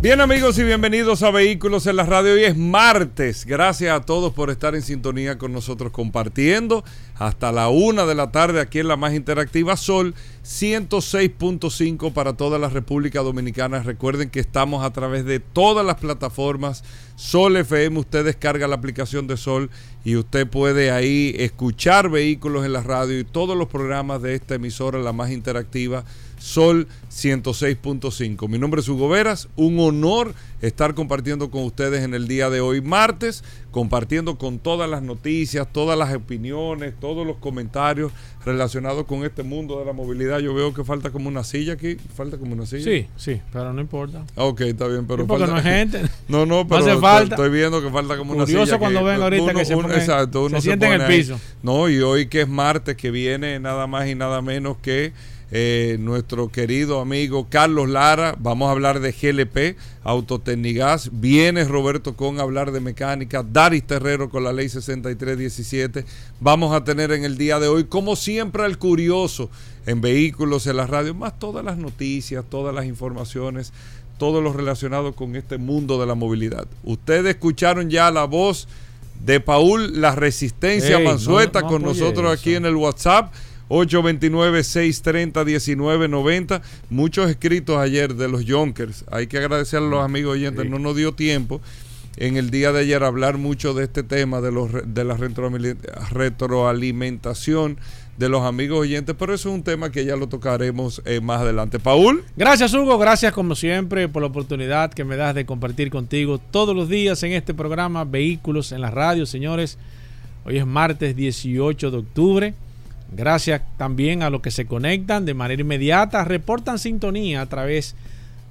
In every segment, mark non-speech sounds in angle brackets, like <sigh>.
Bien amigos y bienvenidos a Vehículos en la Radio. Hoy es martes. Gracias a todos por estar en sintonía con nosotros compartiendo hasta la una de la tarde aquí en la más interactiva Sol 106.5 para toda la República Dominicana. Recuerden que estamos a través de todas las plataformas Sol FM. Usted descarga la aplicación de Sol y usted puede ahí escuchar Vehículos en la Radio y todos los programas de esta emisora, la más interactiva Sol 106.5. Mi nombre es Hugo Veras, un honor estar compartiendo con ustedes en el día de hoy, martes, compartiendo con todas las noticias, todas las opiniones, todos los comentarios relacionados con este mundo de la movilidad. Yo veo que falta como una silla aquí, falta como una silla. Sí, sí, pero no importa. Ok, está bien, pero porque falta, no es gente. <laughs> No, no, pero hace falta. estoy viendo que falta como una silla. Curioso cuando ven ahorita uno, que se, pone, exacto, uno se, se siente en el pone ahí. piso. No, y hoy que es martes, que viene nada más y nada menos que eh, nuestro querido amigo Carlos Lara. Vamos a hablar de GLP, Autotecnigas. Viene Roberto con a hablar de mecánica. Daris Terrero con la ley 6317. Vamos a tener en el día de hoy, como siempre, al curioso en vehículos, en la radio, más todas las noticias, todas las informaciones, todo lo relacionado con este mundo de la movilidad. Ustedes escucharon ya la voz de Paul La Resistencia Ey, Mansueta no- no con nosotros eso. aquí en el WhatsApp. 829-630-1990. Muchos escritos ayer de los Yonkers. Hay que agradecer a los amigos oyentes. Sí. No nos dio tiempo en el día de ayer hablar mucho de este tema de, los, de la retroalimentación de los amigos oyentes, pero eso es un tema que ya lo tocaremos eh, más adelante. Paul. Gracias Hugo, gracias como siempre por la oportunidad que me das de compartir contigo todos los días en este programa Vehículos en la Radio, señores. Hoy es martes 18 de octubre. Gracias también a los que se conectan de manera inmediata, reportan sintonía a través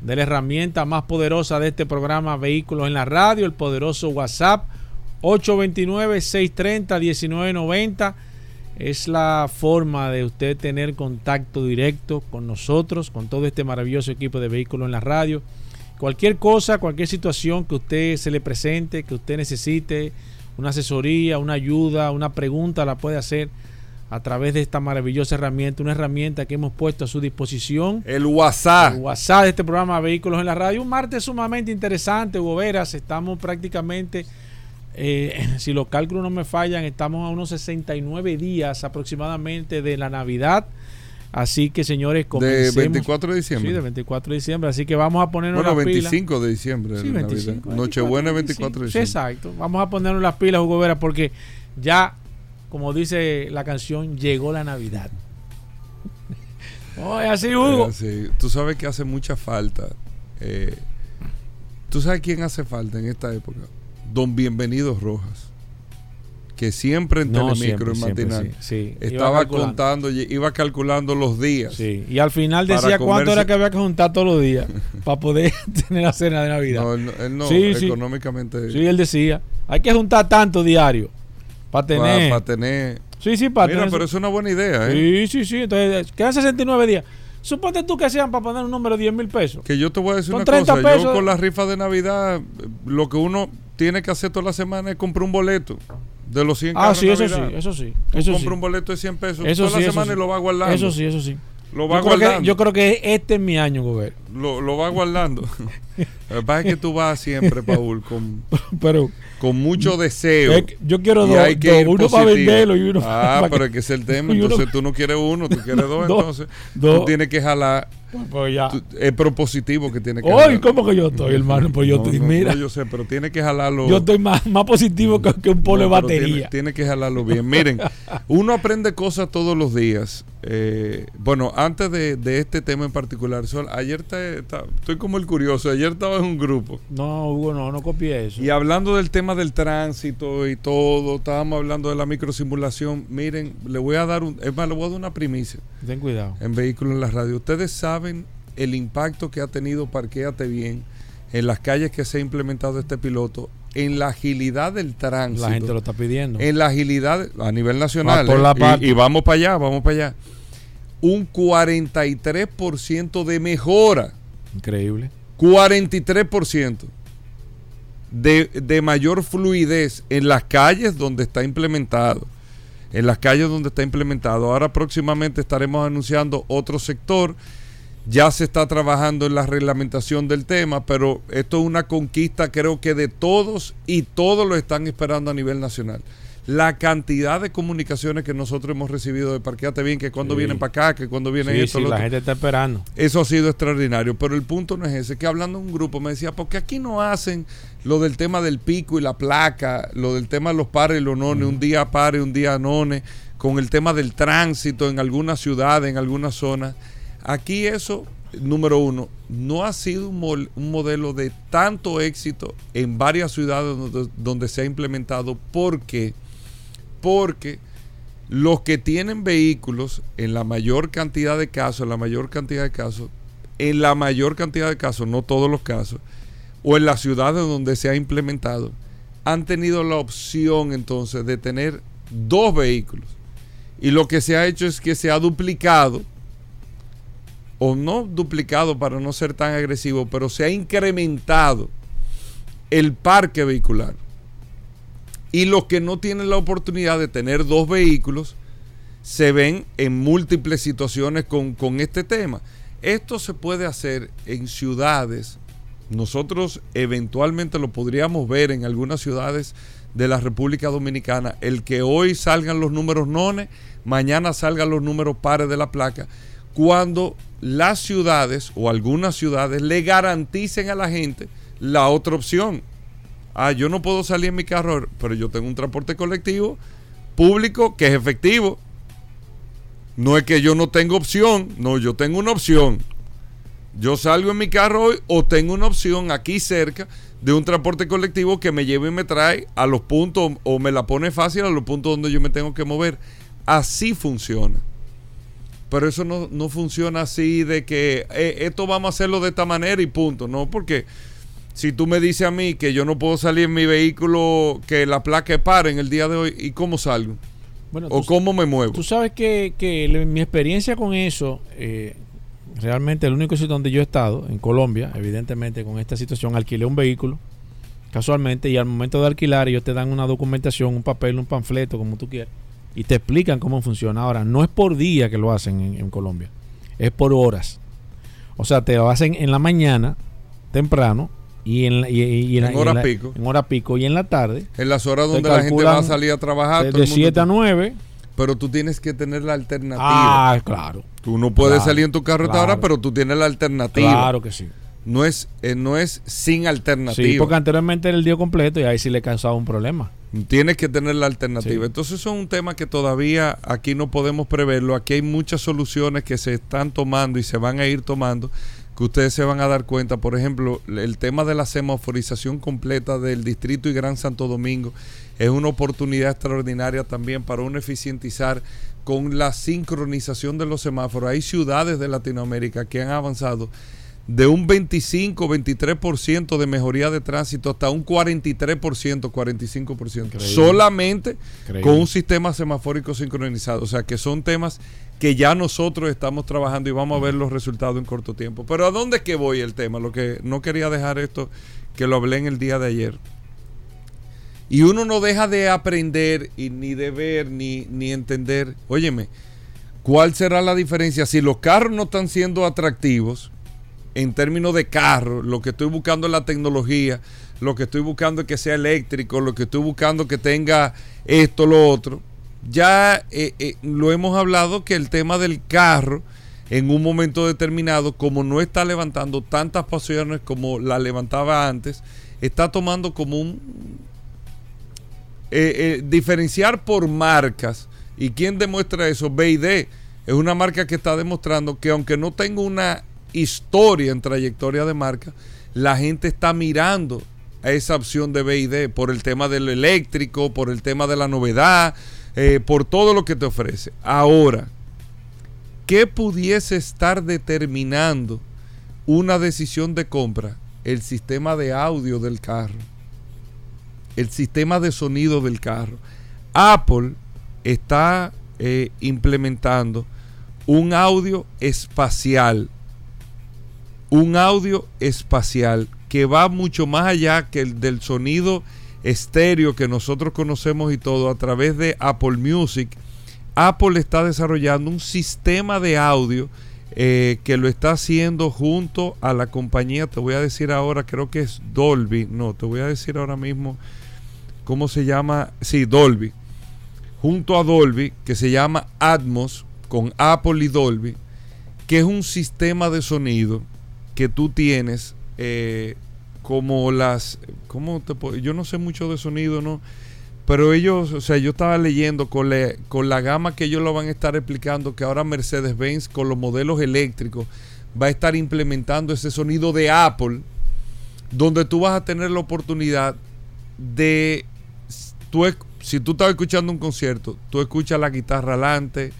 de la herramienta más poderosa de este programa Vehículos en la Radio, el poderoso WhatsApp 829-630-1990. Es la forma de usted tener contacto directo con nosotros, con todo este maravilloso equipo de Vehículos en la Radio. Cualquier cosa, cualquier situación que usted se le presente, que usted necesite, una asesoría, una ayuda, una pregunta, la puede hacer a través de esta maravillosa herramienta, una herramienta que hemos puesto a su disposición. El WhatsApp. El WhatsApp de este programa Vehículos en la Radio. Un martes sumamente interesante, Hugo Veras. Estamos prácticamente, eh, <laughs> si los cálculos no me fallan, estamos a unos 69 días aproximadamente de la Navidad. Así que, señores, De comencemos. 24 de Sí, diciembre. de 24 de diciembre. Así que vamos a ponernos bueno, las pilas. 25 de diciembre. Sí, de Navidad. 25. Nochebuena 25, 24 de Sí, diciembre. exacto. Vamos a ponernos las pilas, Hugo Vera, porque ya, como dice la canción, llegó la Navidad. <laughs> Oye, así, Hugo. Tú sabes que hace mucha falta. eh, ¿Tú sabes quién hace falta en esta época? Don Bienvenido Rojas. Que siempre en No, Telemicro, en matinal, sí, estaba contando, iba calculando los días. Sí, y al final decía cuánto era que había que juntar todos los días <laughs> para poder <laughs> tener la cena de Navidad. No, él, no- él no, Sí, sí. económicamente. Sí, él decía, hay que juntar tanto diario para tener. Para tener. sí, sí, para Mira, tener. pero es una buena idea, ¿eh? Sí, sí, sí. Entonces, quedan 69 días. Suponte tú que sean para poner un número de 10 mil pesos. Que yo te voy a decir Con una 30 cosa. pesos- Yo con la rifa de Navidad, lo que uno tiene que hacer toda la semana es comprar un boleto de los 100 Ah, sí, eso sí, eso sí. Tú Eso compras sí. un boleto de 100 pesos Eso toda sí, la semana sí. y lo va guardando. Eso sí, eso sí. Lo va yo, creo que, guardando. yo creo que este es mi año, Gober. Lo, lo va guardando. <laughs> Lo que pasa es que tú vas siempre, Paul, con, <laughs> Pero con mucho deseo. es que yo quiero dos, uno para venderlo y uno Ah, para pero que- es que es el tema. <laughs> uno- Entonces tú no quieres uno, tú quieres dos. Entonces tú tienes que jalar. Pues ya. es propositivo que tienes que Hoy, jalar. ¿cómo que yo estoy, hermano? Pues yo No, estoy, no, mira, no, yo sé, pero tienes que jalarlo. yo estoy más, más positivo que, que un polo de Tiene, batería. tiene que jalarlo bien. Miren, <laughs> uno aprende cosas todos los días. Eh, bueno, antes de, de este tema en particular, Sol, ayer te- estoy como el curioso. Ayer estaba en un grupo No, Hugo, no, no copié eso. y hablando del tema del tránsito y todo, estábamos hablando de la microsimulación. Miren, le voy a dar un, es más, le voy a dar una primicia Ten cuidado. en vehículos en la radio. Ustedes saben el impacto que ha tenido Parquéate Bien en las calles que se ha implementado este piloto en la agilidad del tránsito. La gente lo está pidiendo. En la agilidad a nivel nacional. por ¿eh? la Y- parte. y, vamos para allá, vamos para allá. Un 43% de mejora. Increíble. 43% de, de mayor fluidez en las calles donde está implementado. En las calles donde está implementado. Ahora próximamente estaremos anunciando otro sector. Ya se está trabajando en la reglamentación del tema, pero esto es una conquista creo que de todos y todos lo están esperando a nivel nacional. La cantidad de comunicaciones que nosotros hemos recibido de Parqueate Bien, que cuando Sí. vienen para acá, que cuando vienen Sí, esto, sí, lo la otro. gente está esperando. Eso ha sido extraordinario, pero el punto no es ese, que hablando en un grupo me decía, porque aquí no hacen lo del tema del pico y la placa, lo del tema de los pares y los nones, un día pare, un día none, con el tema del tránsito en algunas ciudades, en algunas zonas. Aquí eso, número uno, no ha sido un, modelo de tanto éxito en varias ciudades donde, donde se ha implementado, porque porque los que tienen vehículos, en la mayor cantidad de casos, en la mayor cantidad de casos, en la mayor cantidad de casos, no todos los casos, o en las ciudades donde se ha implementado, han tenido la opción entonces de tener dos vehículos. Y lo que se ha hecho es que se ha duplicado, o no duplicado para no ser tan agresivo, pero se ha incrementado el parque vehicular. Y los que no tienen la oportunidad de tener dos vehículos se ven en múltiples situaciones con, con este tema. Esto se puede hacer en ciudades. Nosotros eventualmente lo podríamos ver en algunas ciudades de la República Dominicana. El que hoy salgan los números nones, mañana salgan los números pares de la placa. Cuando las ciudades o algunas ciudades le garanticen a la gente la otra opción. Ah, yo no puedo salir en mi carro, pero yo tengo un transporte colectivo público que es efectivo. No es que yo no tengo opción, no, yo tengo una opción. Yo salgo en mi carro hoy o tengo una opción aquí cerca de un transporte colectivo que me lleve y me trae a los puntos o me la pone fácil a los puntos donde yo me tengo que mover. Así funciona. Pero eso no, no funciona así de que eh, esto vamos a hacerlo de esta manera y punto. No, porque si tú me dices a mí que yo no puedo salir en mi vehículo, que la placa es para en el día de hoy, ¿y cómo salgo? Bueno, ¿O tú, cómo me muevo? tú sabes que, que le- mi experiencia con eso, eh, realmente el único sitio donde yo he estado, en Colombia, evidentemente con esta situación, alquilé un vehículo casualmente y al momento de alquilar ellos te dan una documentación, un papel, un panfleto, como tú quieras, y te explican cómo funciona. Ahora, no es por día que lo hacen en, en Colombia, es por horas. O sea, te lo hacen en la mañana, temprano, y en, la- y, la- En y hora la- pico. En hora pico y en la tarde. En las horas donde la gente va a salir a trabajar, de todo el mundo 7 a está- 9. pero tú tienes que tener la alternativa. Ah, claro. tú no puedes claro, salir en tu carro claro. hora, pero tú tienes la alternativa. Claro que sí. No es eh, no es sin alternativa. Sí, porque anteriormente era el día completo y ahí sí le causaba un problema. Tienes que tener la alternativa. Sí. Entonces, eso es un tema que todavía aquí no podemos preverlo. Aquí hay muchas soluciones que se están tomando y se van a ir tomando, que ustedes se van a dar cuenta. Por ejemplo, el tema de la semaforización completa del Distrito y Gran Santo Domingo es una oportunidad extraordinaria también para uno eficientizar con la sincronización de los semáforos. Hay ciudades de Latinoamérica que han avanzado de un 25, 23% de mejoría de tránsito hasta un 43%, 45%. Increíble. Solamente Increíble. con un sistema semafórico sincronizado. O sea que son temas que ya nosotros estamos trabajando y vamos a ver los resultados en corto tiempo. Pero ¿a dónde es que voy el tema? Lo que no quería dejar esto, que lo hablé en el día de ayer. Y uno no deja de aprender y ni de ver ni, ni entender. Óyeme, ¿cuál será la diferencia? Si los carros no están siendo atractivos en términos de carro, lo que estoy buscando es la tecnología, lo que estoy buscando es que sea eléctrico, lo que estoy buscando que tenga esto, lo otro. Ya eh, eh, lo hemos hablado que el tema del carro en un momento determinado, como no está levantando tantas pasiones como la levantaba antes, está tomando como un eh, diferenciar por marcas. ¿Y quién demuestra eso? BID es una marca que está demostrando que aunque no tenga una historia en trayectoria de marca, la gente está mirando a esa opción de BID por el tema del eléctrico, por el tema de la novedad, eh, por todo lo que te ofrece. Ahora, ¿qué pudiese estar determinando una decisión de compra? El sistema de audio del carro. el sistema de sonido del carro. Apple está eh, implementando un audio espacial. Un audio espacial que va mucho más allá que el del sonido estéreo que nosotros conocemos y todo a través de Apple Music. Apple está desarrollando un sistema de audio eh, que lo está haciendo junto a la compañía, te voy a decir ahora, creo que es Dolby, no, te voy a decir ahora mismo cómo se llama, sí, Dolby, junto a Dolby, que se llama Atmos, con Apple y Dolby, que es un sistema de sonido que tú tienes eh, como las, ¿cómo te Yo no sé mucho de sonido, ¿no? Pero ellos, o sea, yo estaba leyendo con, con la gama que ellos lo van a estar explicando, que ahora Mercedes-Benz con los modelos eléctricos va a estar implementando ese sonido de Apple, donde tú vas a tener la oportunidad de, tú, si tú estás escuchando un concierto, tú escuchas la guitarra adelante,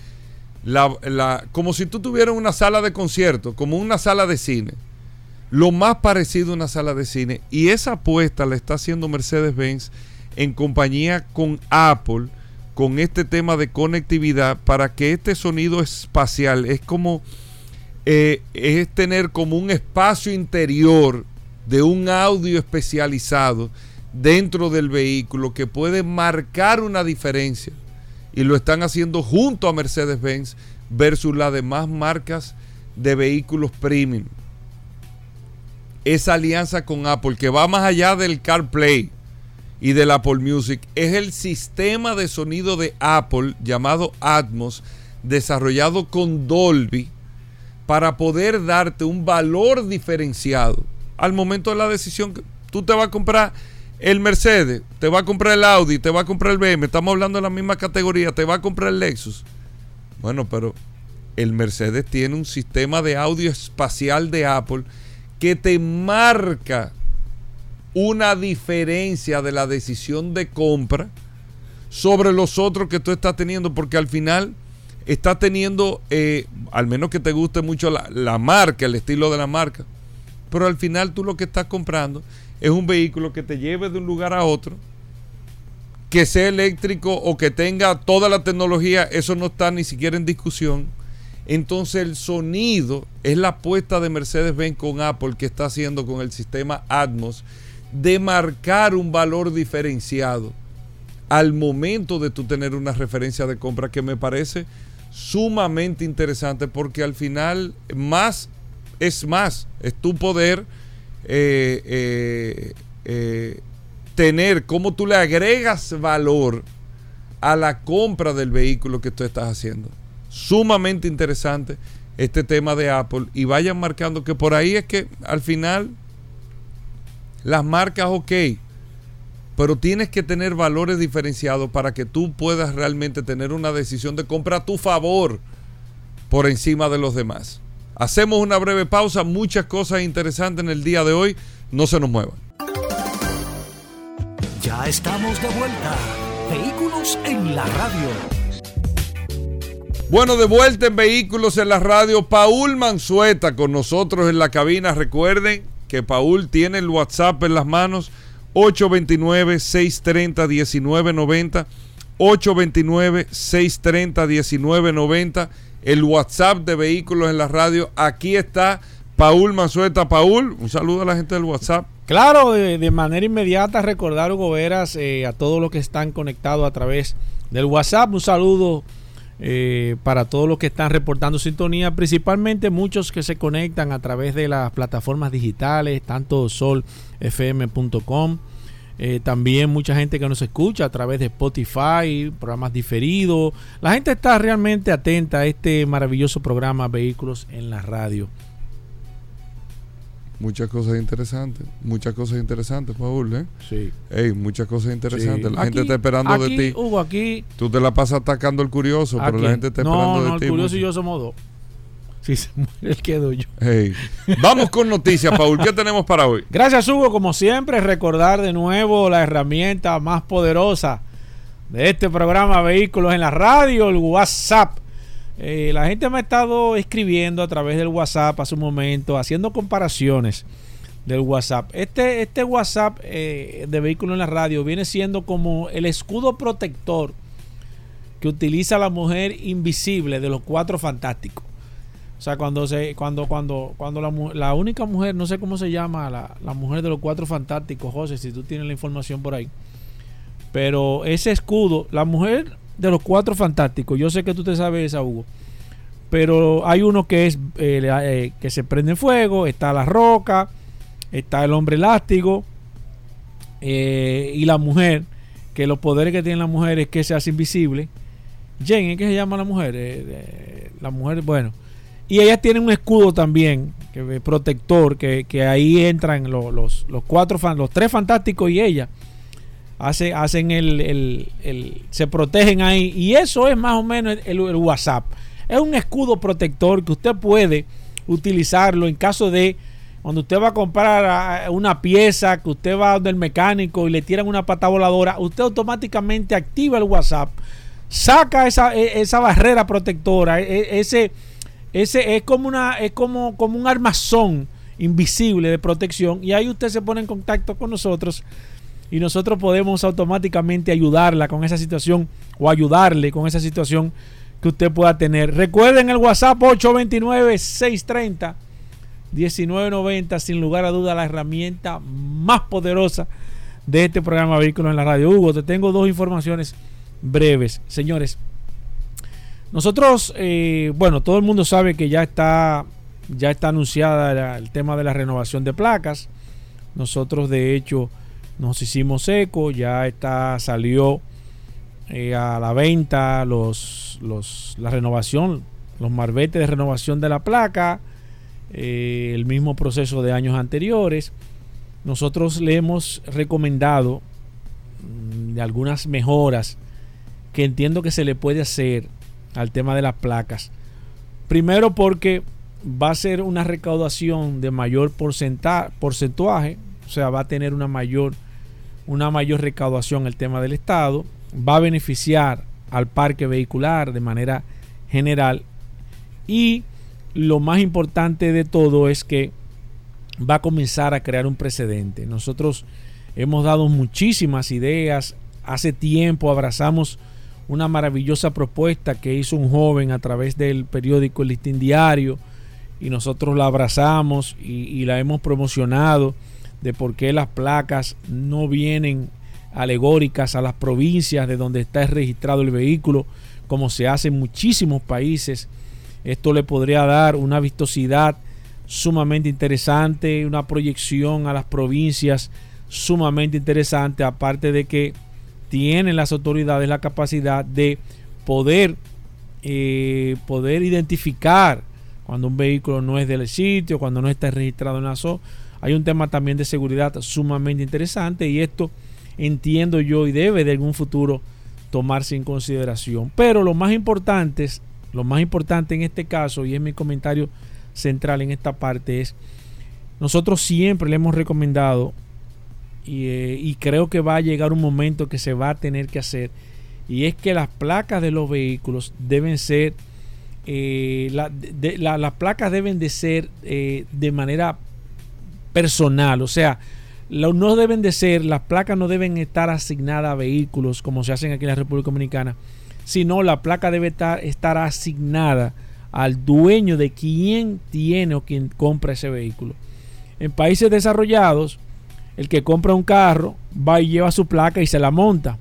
la, como si tú tuvieras una sala de concierto, como una sala de cine lo más parecido a una sala de cine. Y esa apuesta la está haciendo Mercedes-Benz en compañía con Apple, con este tema de conectividad, para que este sonido espacial es como, eh, es tener como un espacio interior de un audio especializado dentro del vehículo que puede marcar una diferencia. Y lo están haciendo junto a Mercedes-Benz versus las demás marcas de vehículos premium esa alianza con Apple, que va más allá del CarPlay y del Apple Music, es el sistema de sonido de Apple llamado Atmos, desarrollado con Dolby, para poder darte un valor diferenciado al momento de la decisión. Tú te vas a comprar el Mercedes, te vas a comprar el Audi, te vas a comprar el BM, estamos hablando de la misma categoría, te vas a comprar el Lexus. Bueno, pero el Mercedes tiene un sistema de audio espacial de Apple que te marca una diferencia de la decisión de compra sobre los otros que tú estás teniendo, porque al final estás teniendo, eh, al menos que te guste mucho la, la, marca, el estilo de la marca, pero al final tú lo que estás comprando es un vehículo que te lleve de un lugar a otro, que sea eléctrico o que tenga toda la tecnología, eso no está ni siquiera en discusión entonces el sonido es la apuesta de Mercedes-Benz con Apple que está haciendo con el sistema Atmos de marcar un valor diferenciado al momento de tú tener una referencia de compra que me parece sumamente interesante porque al final más es más, es tu poder eh, eh, eh, tener cómo tú le agregas valor a la compra del vehículo que tú estás haciendo sumamente interesante este tema de Apple y vayan marcando que por ahí es que al final las marcas ok, pero tienes que tener valores diferenciados para que tú puedas realmente tener una decisión de compra a tu favor por encima de los demás. Hacemos una breve pausa, muchas cosas interesantes en el día de hoy, no se nos muevan. Ya estamos de vuelta. Vehículos en la radio. Bueno, de vuelta en Vehículos en la Radio, Paul Manzueta con nosotros en la cabina. Recuerden que Paul tiene el WhatsApp en las manos 829-630-1990. 829-630-1990. El WhatsApp de Vehículos en la Radio. Aquí está Paul Manzueta. Paul, un saludo a la gente del WhatsApp. Claro, de, manera inmediata recordar, Hugo Veras, eh, a todos los que están conectados a través del WhatsApp. Un saludo eh, para todos los que están reportando sintonía, principalmente muchos que se conectan a través de las plataformas digitales, tanto solfm.com, eh, también mucha gente que nos escucha a través de Spotify, programas diferidos. La gente está realmente atenta a este maravilloso programa Vehículos en la Radio. Muchas cosas interesantes, muchas cosas interesantes, Paul, ¿eh? Sí. Ey, muchas cosas interesantes. La gente está esperando de ti. Hugo, aquí. Tú te la pasas atacando al curioso, pero la gente está esperando de ti. No, el curioso y yo somos dos. Sí, se muere el <laughs> quedo yo. Hey. Vamos con noticias, Paul. ¿Qué tenemos para hoy? <laughs> Gracias, Hugo. Como siempre, recordar de nuevo la herramienta más poderosa de este programa Vehículos en la Radio, el WhatsApp eh, la gente me ha estado escribiendo a través del WhatsApp hace un momento, haciendo comparaciones del WhatsApp. Este, este WhatsApp eh, de vehículo en la radio viene siendo como el escudo protector que utiliza la mujer invisible de los cuatro fantásticos. O sea, cuando se, cuando, cuando, cuando la, la única mujer, no sé cómo se llama, la, la, mujer de los cuatro fantásticos, José, si tú tienes la información por ahí. Pero ese escudo, la mujer de los cuatro fantásticos, yo sé que tú te sabes esa, Hugo. Pero hay uno que es eh, eh, que se prende en fuego, está la roca, está el hombre elástico eh, y la mujer, que los poderes que tiene la mujer es que se hace invisible. Jen, ¿qué se llama la mujer? la mujer, bueno y ellas tienen un escudo también, que, protector, que, ahí entran los, los, cuatro, los tres fantásticos y ella. Hace, hacen el, el, se protegen ahí. Y eso es más o menos el, WhatsApp. Es un escudo protector que usted puede utilizarlo en caso de cuando usted va a comprar una pieza, que usted va donde el mecánico y le tiran una pata voladora, usted automáticamente activa el WhatsApp, saca esa, e, esa barrera protectora, e, ese, ese es como una, es como, como un armazón invisible de protección. Y ahí usted se pone en contacto con nosotros y nosotros podemos automáticamente ayudarla con esa situación o ayudarle con esa situación que usted pueda tener. Recuerden el WhatsApp 829-630-1990, sin lugar a duda la herramienta más poderosa de este programa Vehículos en la Radio. Hugo, te tengo dos informaciones breves. Señores, nosotros, eh, bueno, todo el mundo sabe que ya está, ya está anunciada el tema de la renovación de placas. Nosotros, de hecho, nos hicimos eco, ya está, salió eh, a la venta los, los, la renovación, los marbetes de renovación de la placa, eh, el mismo proceso de años anteriores. Nosotros le hemos recomendado mm, algunas mejoras que entiendo que se le puede hacer al tema de las placas. Primero porque va a ser una recaudación de mayor porcentaje, o sea, va a tener una mayor, una mayor recaudación el tema del Estado, va a beneficiar al parque vehicular de manera general. Y lo más importante de todo es que va a comenzar a crear un precedente. Nosotros hemos dado muchísimas ideas, hace tiempo abrazamos una maravillosa propuesta que hizo un joven a través del periódico El Listín Diario y nosotros la abrazamos y, la hemos promocionado de por qué las placas no vienen alegóricas a las provincias de donde está registrado el vehículo, como se hace en muchísimos países. Esto le podría dar una vistosidad sumamente interesante, una proyección a las provincias sumamente interesante, aparte de que tienen las autoridades la capacidad de poder, eh, poder identificar cuando un vehículo no es del sitio, cuando no está registrado en la SO. Hay un tema también de seguridad sumamente interesante y esto entiendo yo y debe de algún futuro tomarse en consideración. Pero lo más importante, lo más importante en este caso, y es mi comentario central en esta parte, es nosotros siempre le hemos recomendado eh, y, creo que va a llegar un momento que se va a tener que hacer y es que las placas de los vehículos deben ser eh, las placas deben de ser eh, de manera personal o sea no deben de ser las placas no deben estar asignadas a vehículos como se hacen aquí en la República Dominicana sino la placa debe estar, estar asignada al dueño de quien tiene o quien compra ese vehículo en países desarrollados el que compra un carro va y lleva su placa y se la monta.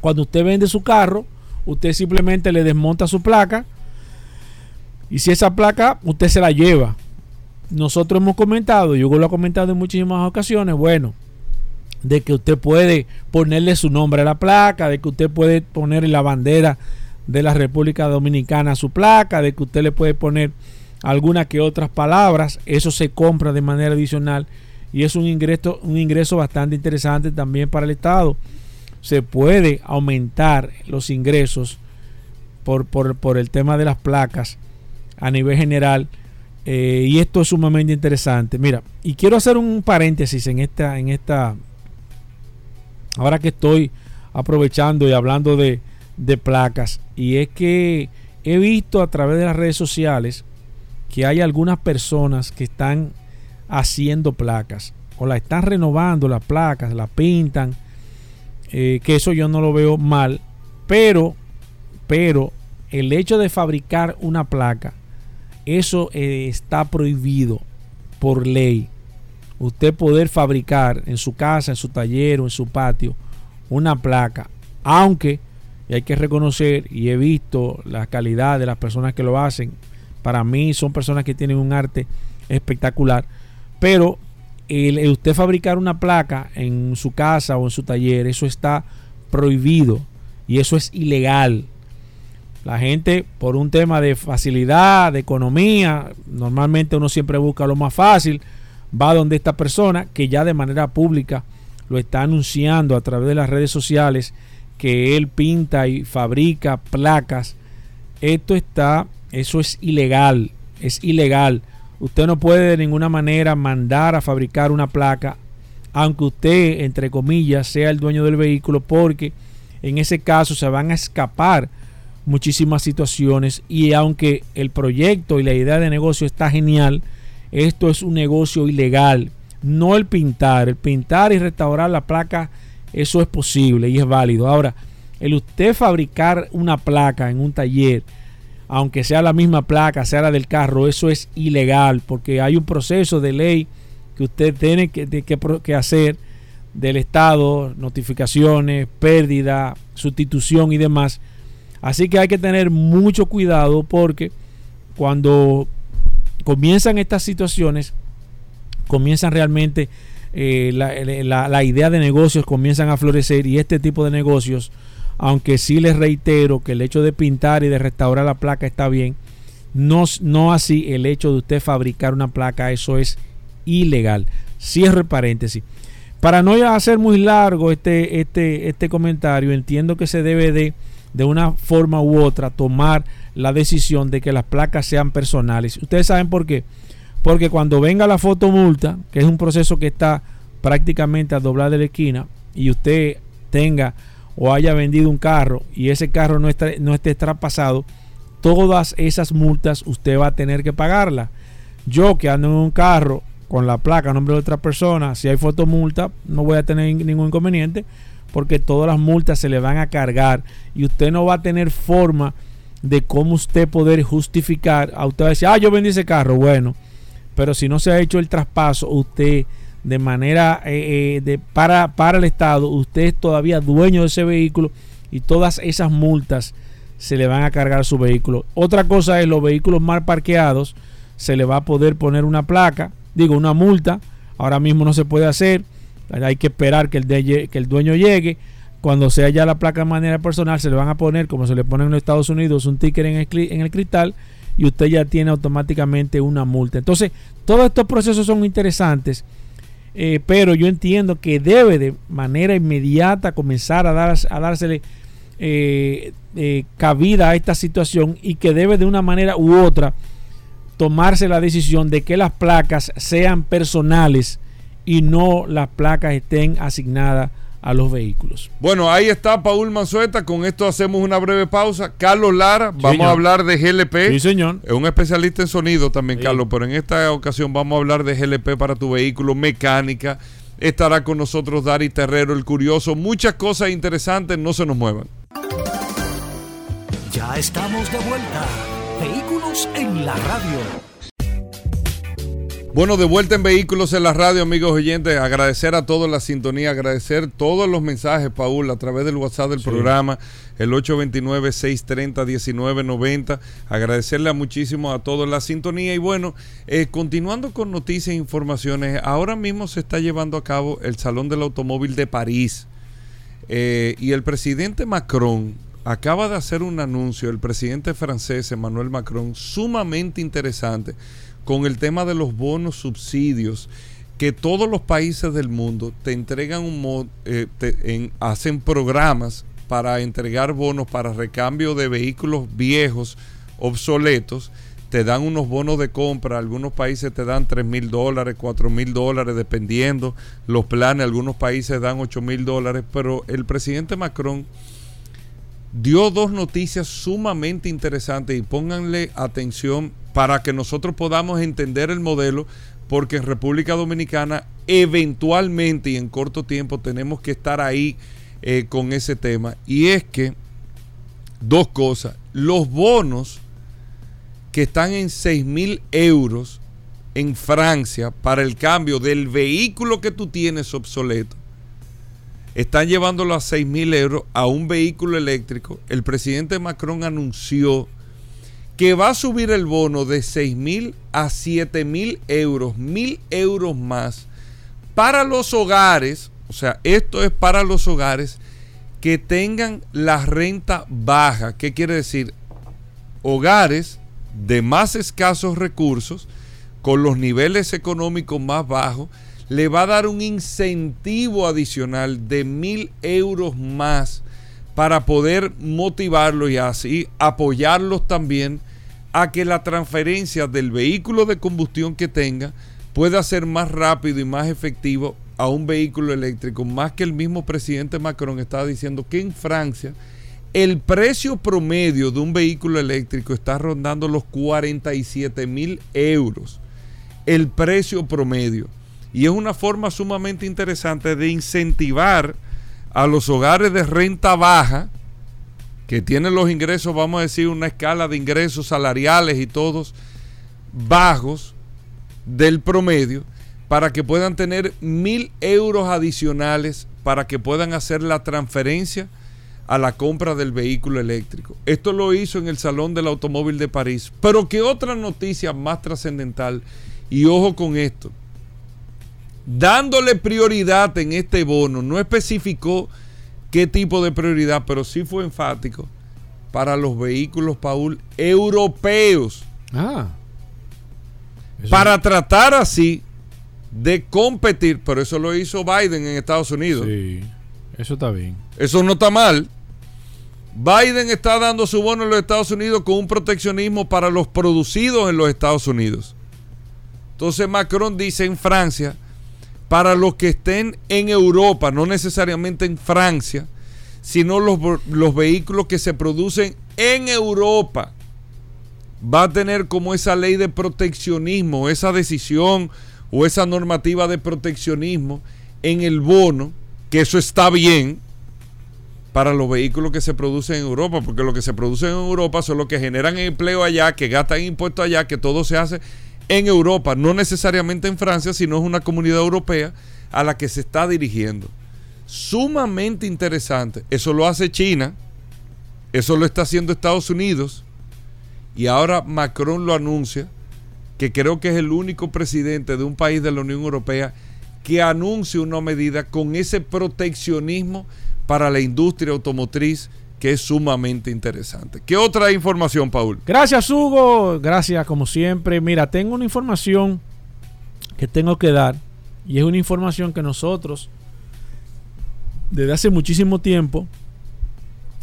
Cuando usted vende su carro, usted simplemente le desmonta su placa y si esa placa usted se la lleva. Nosotros hemos comentado, yo lo he comentado en muchísimas ocasiones, bueno, de que usted puede ponerle su nombre a la placa, de que usted puede poner la bandera de la República Dominicana a su placa, de que usted le puede poner alguna que otras palabras, eso se compra de manera adicional y es un ingreso, un ingreso bastante interesante también para el Estado. Se puede aumentar los ingresos por, por, el tema de las placas a nivel general. Eh, y esto es sumamente interesante. Mira, y quiero hacer un paréntesis en esta, en esta, ahora que estoy aprovechando y hablando de, de placas, y es que he visto a través de las redes sociales que hay algunas personas que están haciendo placas o la están renovando las placas, la pintan, eh, que eso yo no lo veo mal, pero, pero el hecho de fabricar una placa, eso eh, está prohibido por ley. Usted poder fabricar en su casa, en su taller o en su patio una placa, aunque y hay que reconocer, y he visto la calidad de las personas que lo hacen, para mí son personas que tienen un arte espectacular, pero usted fabricar una placa en su casa o en su taller, eso está prohibido y eso es ilegal. La gente, por un tema de facilidad, de economía, normalmente uno siempre busca lo más fácil, va donde esta persona que ya de manera pública lo está anunciando a través de las redes sociales que él pinta y fabrica placas. Esto está, eso es ilegal, es ilegal. Usted no puede de ninguna manera mandar a fabricar una placa, aunque usted, entre comillas, sea el dueño del vehículo, porque en ese caso se van a escapar muchísimas situaciones y aunque el proyecto y la idea de negocio está genial, esto es un negocio ilegal, no el pintar, el pintar y restaurar la placa, eso es posible y es válido. Ahora, el usted fabricar una placa en un taller, aunque sea la misma placa, sea la del carro, eso es ilegal porque hay un proceso de ley que usted tiene que, que, hacer del Estado, notificaciones, pérdida, sustitución y demás. Así que hay que tener mucho cuidado porque cuando comienzan estas situaciones, comienzan realmente eh, la, la, idea de negocios comienzan a florecer y este tipo de negocios aunque sí les reitero que el hecho de pintar y de restaurar la placa está bien, no, no así el hecho de usted fabricar una placa, eso es ilegal. Cierre paréntesis. Para no hacer muy largo este, este, este comentario, entiendo que se debe de, de una forma u otra, tomar la decisión de que las placas sean personales. Ustedes saben por qué. Porque cuando venga la fotomulta, que es un proceso que está prácticamente a doblar de la esquina, y usted tenga o haya vendido un carro y ese carro no, está, no esté traspasado, todas esas multas usted va a tener que pagarlas. Yo que ando en un carro con la placa a nombre de otra persona, si hay fotomulta, no voy a tener ningún inconveniente porque todas las multas se le van a cargar y usted no va a tener forma de cómo usted poder justificar. A usted decir, ah, yo vendí ese carro, bueno, pero si no se ha hecho el traspaso, usted de manera eh, eh, de, para, para el Estado, usted es todavía dueño de ese vehículo y todas esas multas se le van a cargar a su vehículo. Otra cosa es los vehículos mal parqueados, se le va a poder poner una placa, digo, una multa. Ahora mismo no se puede hacer, hay que esperar que el, dueño llegue. Cuando sea ya la placa de manera personal, se le van a poner, como se le pone en los Estados Unidos, un ticket en el, en el cristal y usted ya tiene automáticamente una multa. Entonces, todos estos procesos son interesantes eh, pero yo entiendo que debe de manera inmediata comenzar a, dar, a dársele eh, eh, cabida a esta situación y que debe de una manera u otra tomarse la decisión de que las placas sean personales y no las placas estén asignadas a los vehículos. Bueno, ahí está Paul Manzueta. Con esto hacemos una breve pausa. Carlos Lara, vamos a hablar de GLP. Sí, señor. Es un especialista en sonido también, Carlos, pero en esta ocasión vamos a hablar de GLP para tu vehículo, mecánica. Estará con nosotros Dari Terrero, el curioso. Muchas cosas interesantes, no se nos muevan. Ya estamos de vuelta. Vehículos en la radio. Bueno, de vuelta en Vehículos en la Radio, amigos oyentes. Agradecer a todos la sintonía, agradecer todos los mensajes, Paul, a través del WhatsApp del programa, el 829-630-1990. Agradecerle muchísimo a todos la sintonía. Y bueno, eh, continuando con noticias e informaciones, ahora mismo se está llevando a cabo el Salón del Automóvil de París. Eh, y el presidente Macron acaba de hacer un anuncio, el presidente francés Emmanuel Macron, sumamente interesante con el tema de los bonos subsidios, que todos los países del mundo te entregan un eh, hacen programas para entregar bonos para recambio de vehículos viejos, obsoletos, te dan unos bonos de compra, algunos países te dan 3 mil dólares, 4 mil dólares, dependiendo los planes, algunos países dan 8 mil dólares, pero el presidente Macron dio dos noticias sumamente interesantes y pónganle atención para que nosotros podamos entender el modelo, porque en República Dominicana eventualmente y en corto tiempo tenemos que estar ahí eh, con ese tema. Y es que, dos cosas, los bonos que están en 6 mil euros en Francia para el cambio del vehículo que tú tienes obsoleto, están llevándolo a 6 mil euros a un vehículo eléctrico. El presidente Macron anunció que va a subir el bono de 6 mil a 7 mil euros, mil euros más para los hogares. O sea, esto es para los hogares que tengan la renta baja. ¿Qué quiere decir? Hogares de más escasos recursos, con los niveles económicos más bajos, le va a dar un incentivo adicional de mil euros más para poder motivarlos y así apoyarlos también a que la transferencia del vehículo de combustión que tenga pueda ser más rápido y más efectivo a un vehículo eléctrico, más que el mismo presidente Macron estaba diciendo que en Francia el precio promedio de un vehículo eléctrico está rondando los 47 mil euros. El precio promedio. Y es una forma sumamente interesante de incentivar a los hogares de renta baja, que tienen los ingresos, vamos a decir, una escala de ingresos salariales y todos bajos del promedio, para que puedan tener mil euros adicionales para que puedan hacer la transferencia a la compra del vehículo eléctrico. Esto lo hizo en el Salón del Automóvil de París. Pero que otra noticia más trascendental, y ojo con esto, dándole prioridad en este bono. No especificó qué tipo de prioridad, pero sí fue enfático para los vehículos, Paul, europeos. Ah. Para tratar así de competir, pero eso lo hizo Biden en Estados Unidos. Sí, eso está bien. Eso no está mal. Biden está dando su bono en los Estados Unidos con un proteccionismo para los producidos en los Estados Unidos. Entonces Macron dice en Francia, para los que estén en Europa, no necesariamente en Francia, sino los, los vehículos que se producen en Europa. Va a tener como esa ley de proteccionismo, esa decisión o esa normativa de proteccionismo en el bono, que eso está bien para los vehículos que se producen en Europa, porque lo que se produce en Europa son los que generan empleo allá, que gastan impuestos allá, que todo se hace en Europa, no necesariamente en Francia, sino es una comunidad europea a la que se está dirigiendo. Sumamente interesante. Eso lo hace China, eso lo está haciendo Estados Unidos y ahora Macron lo anuncia, que creo que es el único presidente de un país de la Unión Europea que anuncia una medida con ese proteccionismo para la industria automotriz que es sumamente interesante. ¿Qué otra información, Paul? Gracias, Hugo. Gracias, como siempre. Mira, tengo una información que tengo que dar y es una información que nosotros, desde hace muchísimo tiempo,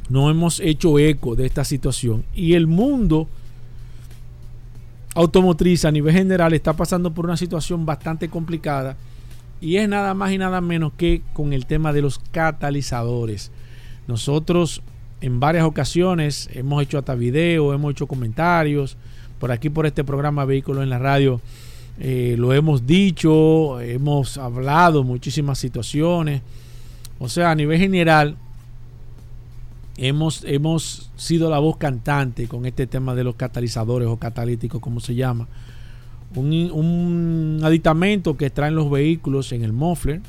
no hemos hecho eco de esta situación y el mundo automotriz a nivel general está pasando por una situación bastante complicada y es nada más y nada menos que con el tema de los catalizadores. Nosotros en varias ocasiones hemos hecho hasta video, hemos hecho comentarios por aquí por este programa Vehículos en la Radio. Eh, lo hemos dicho, hemos hablado muchísimas situaciones. O sea, a nivel general, hemos, hemos sido la voz cantante con este tema de los catalizadores o catalíticos, como se llama. Un, un aditamento que traen los vehículos en el muffler,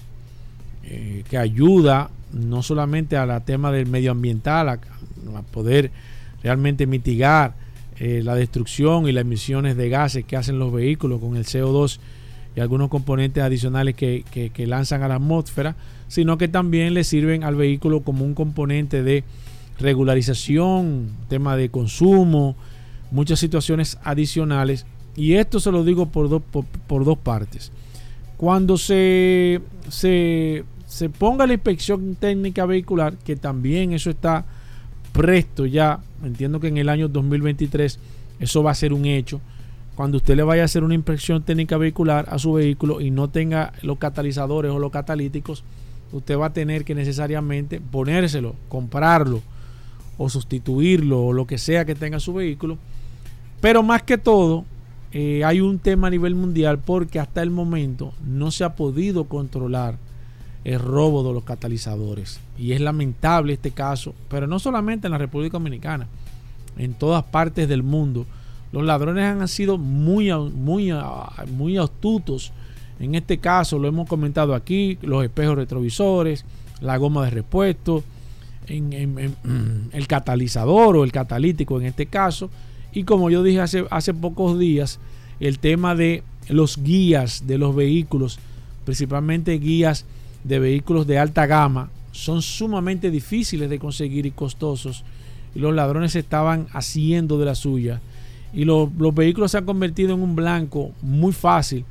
eh, que ayuda no solamente a la tema del medioambiental, a, poder realmente mitigar eh, la destrucción y las emisiones de gases que hacen los vehículos con el CO2 y algunos componentes adicionales que, que, lanzan a la atmósfera, sino que también le sirven al vehículo como un componente de regularización, tema de consumo, muchas situaciones adicionales. Y esto se lo digo por, por, por dos partes. Cuando se, se se ponga la inspección técnica vehicular, que también eso está presto ya, entiendo que en el año 2023 eso va a ser un hecho. Cuando usted le vaya a hacer una inspección técnica vehicular a su vehículo y no tenga los catalizadores o los catalíticos, usted va a tener que necesariamente ponérselo, comprarlo o sustituirlo o lo que sea que tenga su vehículo. Pero más que todo, eh, hay un tema a nivel mundial porque hasta el momento no se ha podido controlar el robo de los catalizadores. Y es lamentable este caso, pero no solamente en la República Dominicana, en todas partes del mundo. Los ladrones han sido muy, muy, muy astutos. En este caso, lo hemos comentado aquí, los espejos retrovisores, la goma de repuesto, <clears throat> el catalizador o el catalítico en este caso. Y como yo dije hace, hace pocos días, el tema de los guías de los vehículos, principalmente guías de vehículos de alta gama, son sumamente difíciles de conseguir y costosos. Y los ladrones estaban haciendo de la suya. Y los vehículos se han convertido en un blanco muy fácil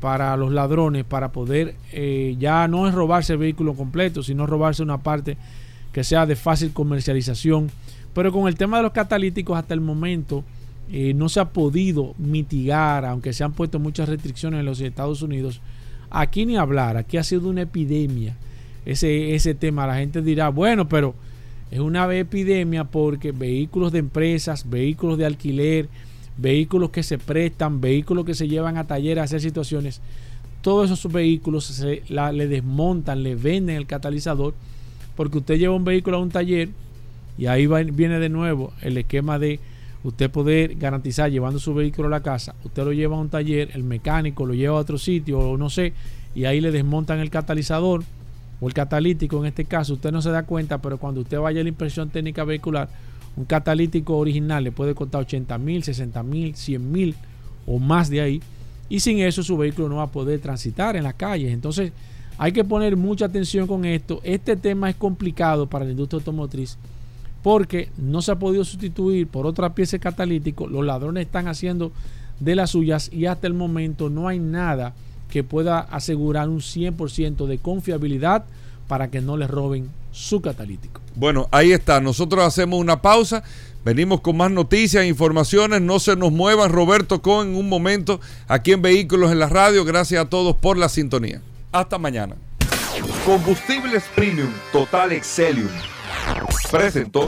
para los ladrones para poder eh, ya no es robarse el vehículo completo, sino robarse una parte que sea de fácil comercialización. Pero con el tema de los catalíticos hasta el momento eh, no se ha podido mitigar, aunque se han puesto muchas restricciones en los Estados Unidos. Aquí ni hablar, aquí ha sido una epidemia ese, ese tema. La gente dirá, bueno, pero es una epidemia porque vehículos de empresas, vehículos de alquiler, vehículos que se prestan, vehículos que se llevan a talleres a hacer situaciones, todos esos vehículos se, le desmontan, le venden el catalizador, porque usted lleva un vehículo a un taller y ahí viene de nuevo el esquema de usted poder garantizar llevando su vehículo a la casa, usted lo lleva a un taller, el mecánico lo lleva a otro sitio o no sé, y ahí le desmontan el catalizador o el catalítico en este caso, usted no se da cuenta, pero cuando usted vaya a la impresión técnica vehicular, un catalítico original le puede costar 80 mil, 60 mil, 100 mil o más de ahí. Y sin eso su vehículo no va a poder transitar en las calles. Entonces hay que poner mucha atención con esto. Este tema es complicado para la industria automotriz porque no se ha podido sustituir por otra pieza catalítico. Los ladrones están haciendo de las suyas y hasta el momento no hay nada que pueda asegurar un 100% de confiabilidad para que no les roben su catalítico. Bueno, ahí está. Nosotros hacemos una pausa. Venimos con más noticias e informaciones. No se nos muevan. Roberto Con en un momento aquí en Vehículos en la Radio. Gracias a todos por la sintonía. Hasta mañana. Combustibles Premium Total Excelium. Presentó.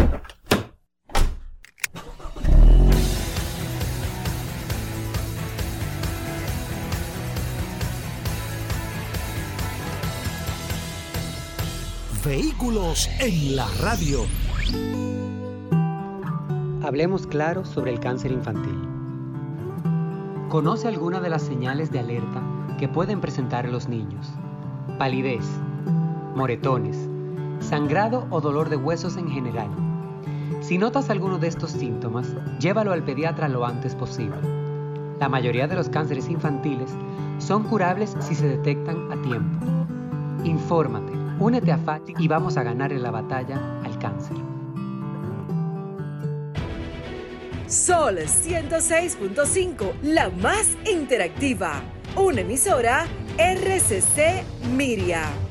Vehículos en la radio. Hablemos claro sobre el cáncer infantil. ¿Conoce alguna de las señales de alerta que pueden presentar los niños? Palidez, moretones, sangrado o dolor de huesos en general. Si notas alguno de estos síntomas, llévalo al pediatra lo antes posible. La mayoría de los cánceres infantiles son curables si se detectan a tiempo. Infórmate Únete a FACTI y vamos a ganar en la batalla al cáncer. Sol 106.5, la más interactiva. Una emisora RCC Miria.